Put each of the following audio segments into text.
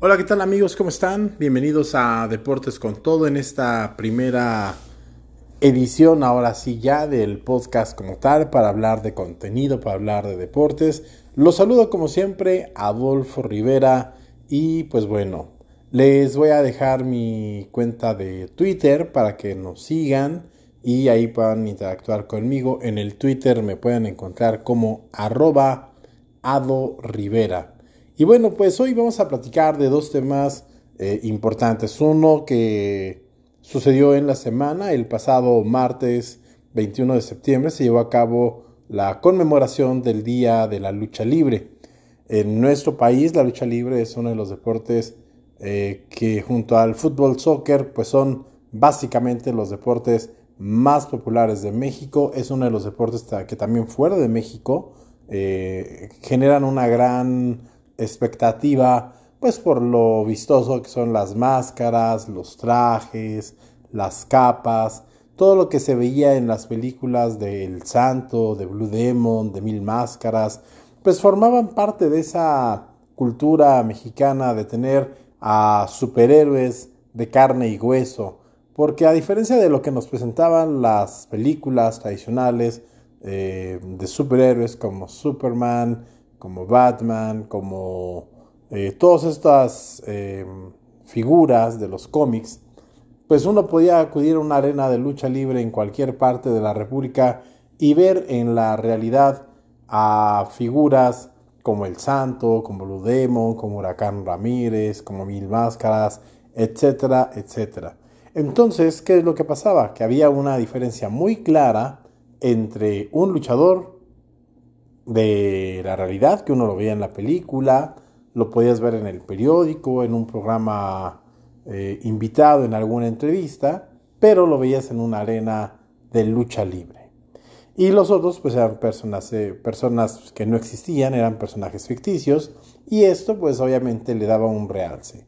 Hola, ¿qué tal amigos? ¿Cómo están? Bienvenidos a Deportes con Todo en esta primera edición, ahora sí ya, del podcast como tal, para hablar de contenido, para hablar de deportes. Los saludo como siempre, Adolfo Rivera y pues bueno, les voy a dejar mi cuenta de Twitter para que nos sigan y ahí puedan interactuar conmigo. En el Twitter me pueden encontrar como arroba Ado Rivera. Y bueno, pues hoy vamos a platicar de dos temas eh, importantes. Uno que sucedió en la semana, el pasado martes 21 de septiembre se llevó a cabo la conmemoración del Día de la Lucha Libre. En nuestro país la lucha libre es uno de los deportes eh, que junto al fútbol soccer pues son básicamente los deportes más populares de México. Es uno de los deportes que también fuera de México eh, generan una gran expectativa, pues por lo vistoso que son las máscaras, los trajes, las capas, todo lo que se veía en las películas de El Santo, de Blue Demon, de Mil Máscaras, pues formaban parte de esa cultura mexicana de tener a superhéroes de carne y hueso, porque a diferencia de lo que nos presentaban las películas tradicionales eh, de superhéroes como Superman, como Batman, como eh, todas estas eh, figuras de los cómics, pues uno podía acudir a una arena de lucha libre en cualquier parte de la República y ver en la realidad a figuras como el Santo, como Blue Demon, como Huracán Ramírez, como Mil Máscaras, etcétera, etcétera. Entonces, ¿qué es lo que pasaba? Que había una diferencia muy clara entre un luchador de la realidad, que uno lo veía en la película, lo podías ver en el periódico, en un programa eh, invitado, en alguna entrevista, pero lo veías en una arena de lucha libre. Y los otros pues eran personas, eh, personas que no existían, eran personajes ficticios, y esto pues obviamente le daba un realce.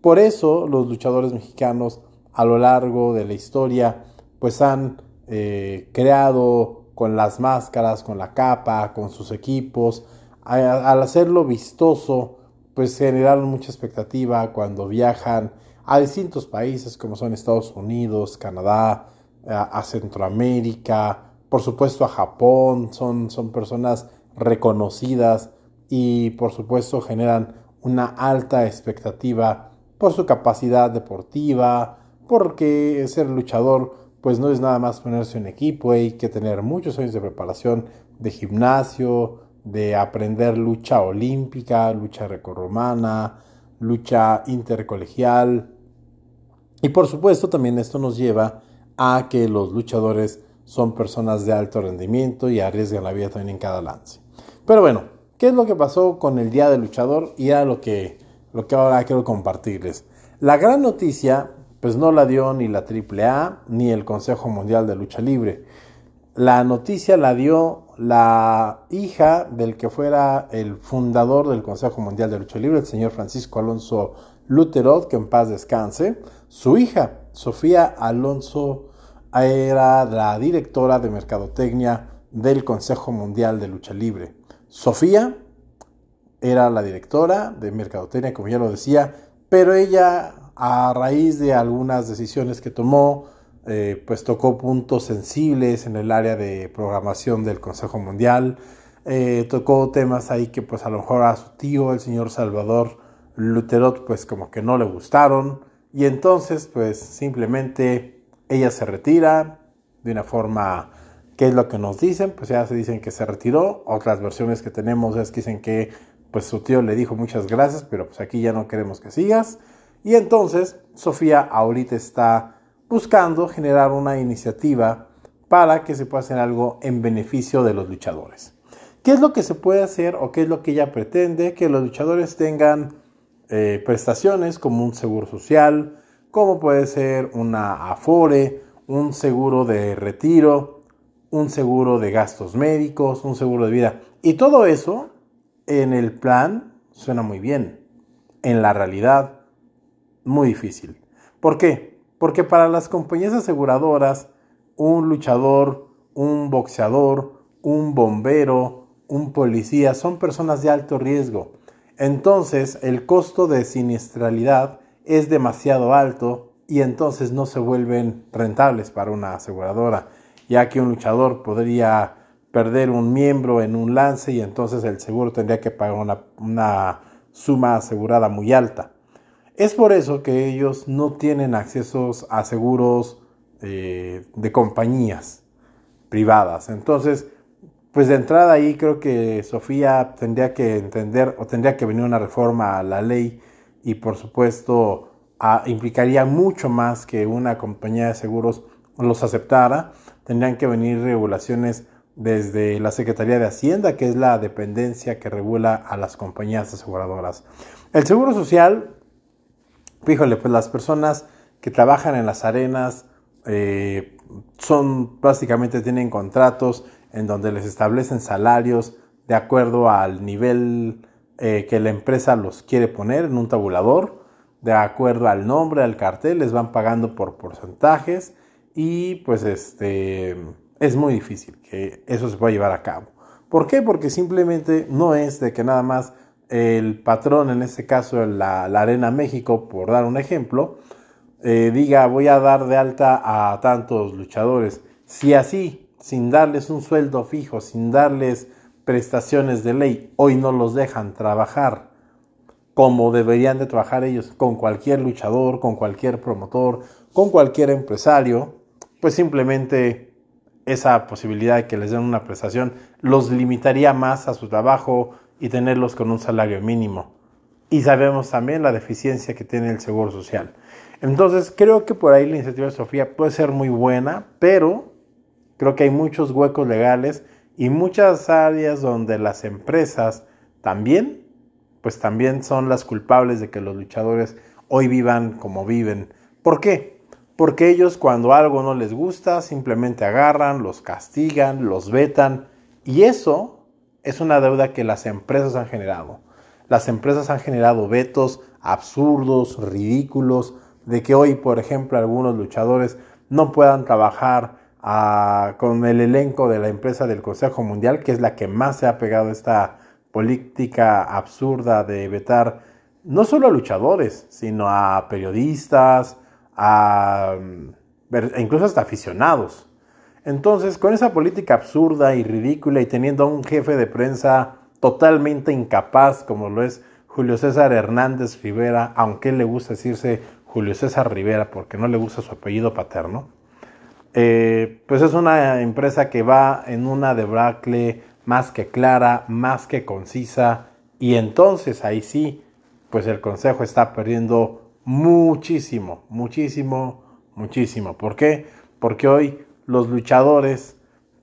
Por eso los luchadores mexicanos a lo largo de la historia pues han eh, creado con las máscaras, con la capa, con sus equipos. Al hacerlo vistoso, pues generaron mucha expectativa cuando viajan a distintos países como son Estados Unidos, Canadá, a, Centroamérica, por supuesto a Japón, son, son personas reconocidas y por supuesto generan una alta expectativa por su capacidad deportiva, porque ser luchador pues no es nada más ponerse un equipo, hay que tener muchos años de preparación de gimnasio, de aprender lucha olímpica, lucha recorromana, lucha intercolegial. Y por supuesto también esto nos lleva a que los luchadores son personas de alto rendimiento y arriesgan la vida también en cada lance. Pero bueno, ¿qué es lo que pasó con el Día del Luchador? Y era lo que, lo que ahora quiero compartirles. La gran noticia pues no la dio ni la AAA ni el Consejo Mundial de Lucha Libre. La noticia la dio la hija del que fuera el fundador del Consejo Mundial de Lucha Libre, el señor Francisco Alonso Luterot, que en paz descanse. Su hija, Sofía Alonso, era la directora de Mercadotecnia del Consejo Mundial de Lucha Libre. Sofía era la directora de Mercadotecnia, como ya lo decía, pero ella a raíz de algunas decisiones que tomó, eh, pues tocó puntos sensibles en el área de programación del Consejo Mundial, eh, tocó temas ahí que pues a lo mejor a su tío, el señor Salvador Luterot, pues como que no le gustaron, y entonces pues simplemente ella se retira de una forma ¿Qué es lo que nos dicen? Pues ya se dicen que se retiró. Otras versiones que tenemos es que dicen que pues su tío le dijo muchas gracias, pero pues aquí ya no queremos que sigas. Y entonces Sofía ahorita está buscando generar una iniciativa para que se pueda hacer algo en beneficio de los luchadores. ¿Qué es lo que se puede hacer o qué es lo que ella pretende? Que los luchadores tengan eh, prestaciones como un seguro social, como puede ser una Afore, un seguro de retiro, un seguro de gastos médicos, un seguro de vida. Y todo eso en el plan suena muy bien. En la realidad muy difícil. ¿Por qué? Porque para las compañías aseguradoras, un luchador, un boxeador, un bombero, un policía son personas de alto riesgo. entonces el costo de siniestralidad es demasiado alto y entonces no se vuelven rentables para una aseguradora, ya que un luchador podría perder un miembro en un lance y entonces el seguro tendría que pagar una, suma asegurada muy alta. Es por eso que ellos no tienen accesos a seguros eh, de compañías privadas. Entonces, pues de entrada ahí creo que Sofía tendría que entender o tendría que venir una reforma a la ley y por supuesto implicaría mucho más que una compañía de seguros los aceptara. Tendrían que venir regulaciones desde la Secretaría de Hacienda, que es la dependencia que regula a las compañías aseguradoras. El Seguro Social, fíjole, pues las personas que trabajan en las arenas eh, son básicamente tienen contratos en donde les establecen salarios de acuerdo al nivel eh, que la empresa los quiere poner en un tabulador, de acuerdo al nombre, al cartel, les van pagando por porcentajes y pues este es muy difícil que eso se pueda llevar a cabo. ¿Por qué? Porque simplemente no es de que nada más el patrón, en este caso la, Arena México, por dar un ejemplo, eh, diga voy a dar de alta a tantos luchadores. Si así, sin darles un sueldo fijo, sin darles prestaciones de ley, hoy no los dejan trabajar como deberían de trabajar ellos con cualquier luchador, con cualquier promotor, con cualquier empresario, pues simplemente esa posibilidad de que les den una prestación los limitaría más a su trabajo y tenerlos con un salario mínimo. Y sabemos también la deficiencia que tiene el Seguro Social. Entonces, creo que por ahí la iniciativa de Sofía puede ser muy buena, pero creo que hay muchos huecos legales y muchas áreas donde las empresas también, pues también son las culpables de que los luchadores hoy vivan como viven. ¿Por qué? porque ellos cuando algo no les gusta simplemente agarran, los castigan, los vetan y eso es una deuda que las empresas han generado. Las empresas han generado vetos absurdos, ridículos, de que hoy, por ejemplo, algunos luchadores no puedan trabajar ah, con el elenco de la empresa del Consejo Mundial, que es la que más se ha pegado esta política absurda de vetar no solo a luchadores, sino a periodistas, a, e incluso hasta aficionados. Entonces, con esa política absurda y ridícula y teniendo a un jefe de prensa totalmente incapaz como lo es Julio César Hernández Rivera, aunque le gusta decirse Julio César Rivera porque no le gusta su apellido paterno, eh, pues es una empresa que va en una debacle más que clara, más que concisa, y entonces ahí sí, pues el Consejo está perdiendo muchísimo, muchísimo, muchísimo. ¿Por qué? Porque hoy los luchadores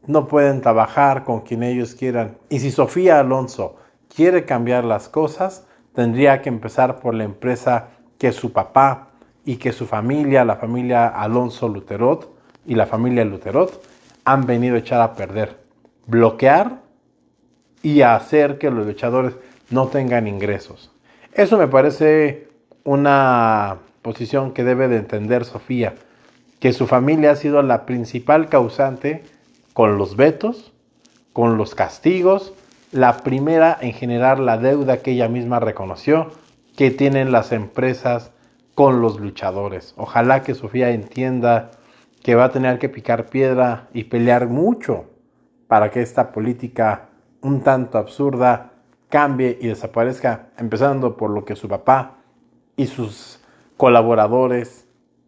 no pueden trabajar con quien ellos quieran. Y si Sofía Alonso quiere cambiar las cosas, tendría que empezar por la empresa que su papá y que su familia, la familia Alonso Luterot y la familia Luterot, han venido a echar a perder. Bloquear y hacer que los luchadores no tengan ingresos. Eso me parece una posición que debe de entender Sofía, que su familia ha sido la principal causante con los vetos, con los castigos, la primera en generar la deuda que ella misma reconoció que tienen las empresas con los luchadores. Ojalá que Sofía entienda que va a tener que picar piedra y pelear mucho para que esta política un tanto absurda cambie y desaparezca, empezando por lo que su papá y sus colaboradores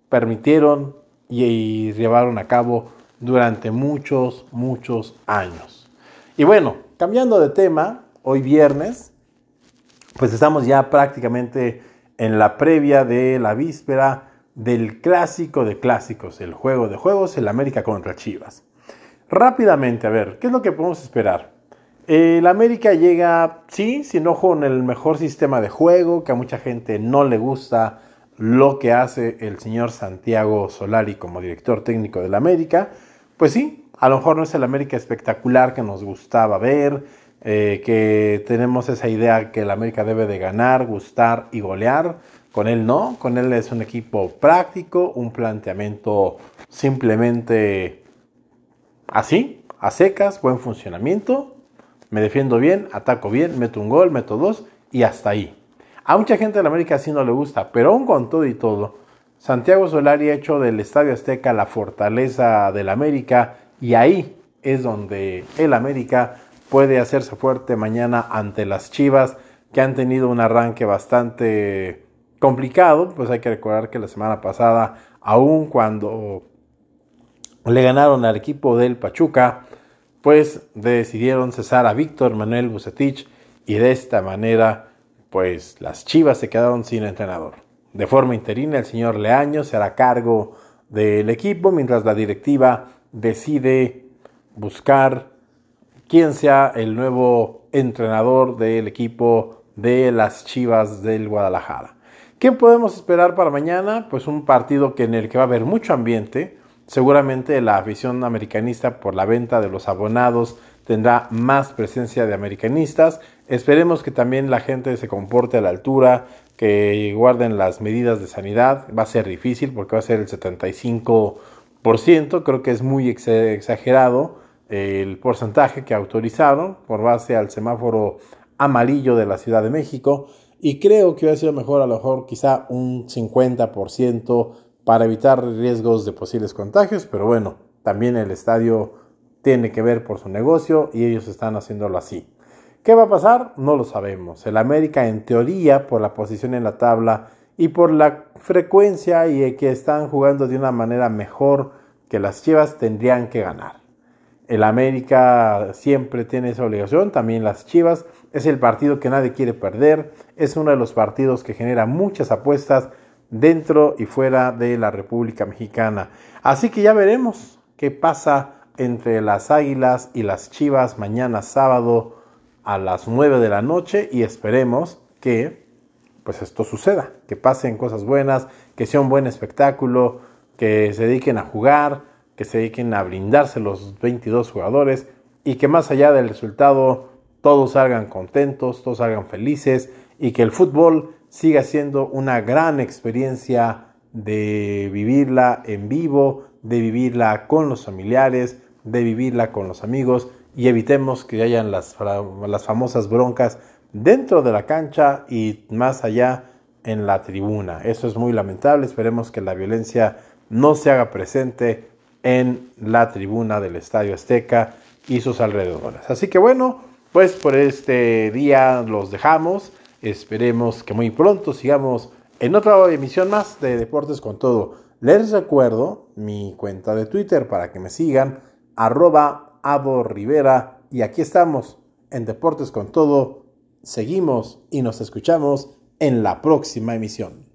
permitieron y, llevaron a cabo durante muchos, muchos años. Y bueno, cambiando de tema, hoy viernes, pues estamos ya prácticamente en la previa de la víspera del clásico de clásicos, el juego de juegos, el América contra Chivas. Rápidamente, a ver, ¿qué es lo que podemos esperar? El América llega, sí, sin ojo, en el mejor sistema de juego, que a mucha gente no le gusta lo que hace el señor Santiago Solari como director técnico del América. Pues sí, a lo mejor no es el América espectacular que nos gustaba ver, eh, que tenemos esa idea que el América debe de ganar, gustar y golear. Con él no, con él es un equipo práctico, un planteamiento simplemente así, a secas, buen funcionamiento me defiendo bien, ataco bien, meto un gol, meto dos y hasta ahí. A mucha gente de la América sí no le gusta, pero aún con todo y todo, Santiago Solari ha hecho del Estadio Azteca la fortaleza del América y ahí es donde el América puede hacerse fuerte mañana ante las Chivas que han tenido un arranque bastante complicado, pues hay que recordar que la semana pasada, aun cuando le ganaron al equipo del Pachuca, pues decidieron cesar a Víctor Manuel Bucetich y de esta manera, pues las Chivas se quedaron sin entrenador. De forma interina, el señor Leaño se hará cargo del equipo mientras la directiva decide buscar quién sea el nuevo entrenador del equipo de las Chivas del Guadalajara. ¿Qué podemos esperar para mañana? Pues un partido que en el que va a haber mucho ambiente. Seguramente la afición americanista por la venta de los abonados tendrá más presencia de americanistas. Esperemos que también la gente se comporte a la altura, que guarden las medidas de sanidad. Va a ser difícil porque va a ser el 75%. Creo que es muy exagerado el porcentaje que autorizaron por base al semáforo amarillo de la Ciudad de México y creo que hubiera sido mejor a lo mejor quizá un 50% para evitar riesgos de posibles contagios, pero bueno, también el estadio tiene que ver por su negocio y ellos están haciéndolo así. ¿Qué va a pasar? No lo sabemos. El América en teoría por la posición en la tabla y por la frecuencia y que están jugando de una manera mejor que las Chivas tendrían que ganar. El América siempre tiene esa obligación, también las Chivas. Es el partido que nadie quiere perder. Es uno de los partidos que genera muchas apuestas dentro y fuera de la República Mexicana. Así que ya veremos qué pasa entre las Águilas y las Chivas mañana sábado a las 9 de la noche y esperemos que pues esto suceda, que pasen cosas buenas, que sea un buen espectáculo, que se dediquen a jugar, que se dediquen a brindarse los 22 jugadores y que más allá del resultado todos salgan contentos, todos salgan felices y que el fútbol siga siendo una gran experiencia de vivirla en vivo, de vivirla con los familiares, de vivirla con los amigos y evitemos que hayan las, las famosas broncas dentro de la cancha y más allá en la tribuna. Eso es muy lamentable, esperemos que la violencia no se haga presente en la tribuna del Estadio Azteca y sus alrededores. Así que bueno, pues por este día los dejamos. Esperemos que muy pronto sigamos en otra emisión más de Deportes con Todo. Les recuerdo mi cuenta de Twitter para que me sigan, arroba Abo Rivera. Y aquí estamos en Deportes con Todo. Seguimos y nos escuchamos en la próxima emisión.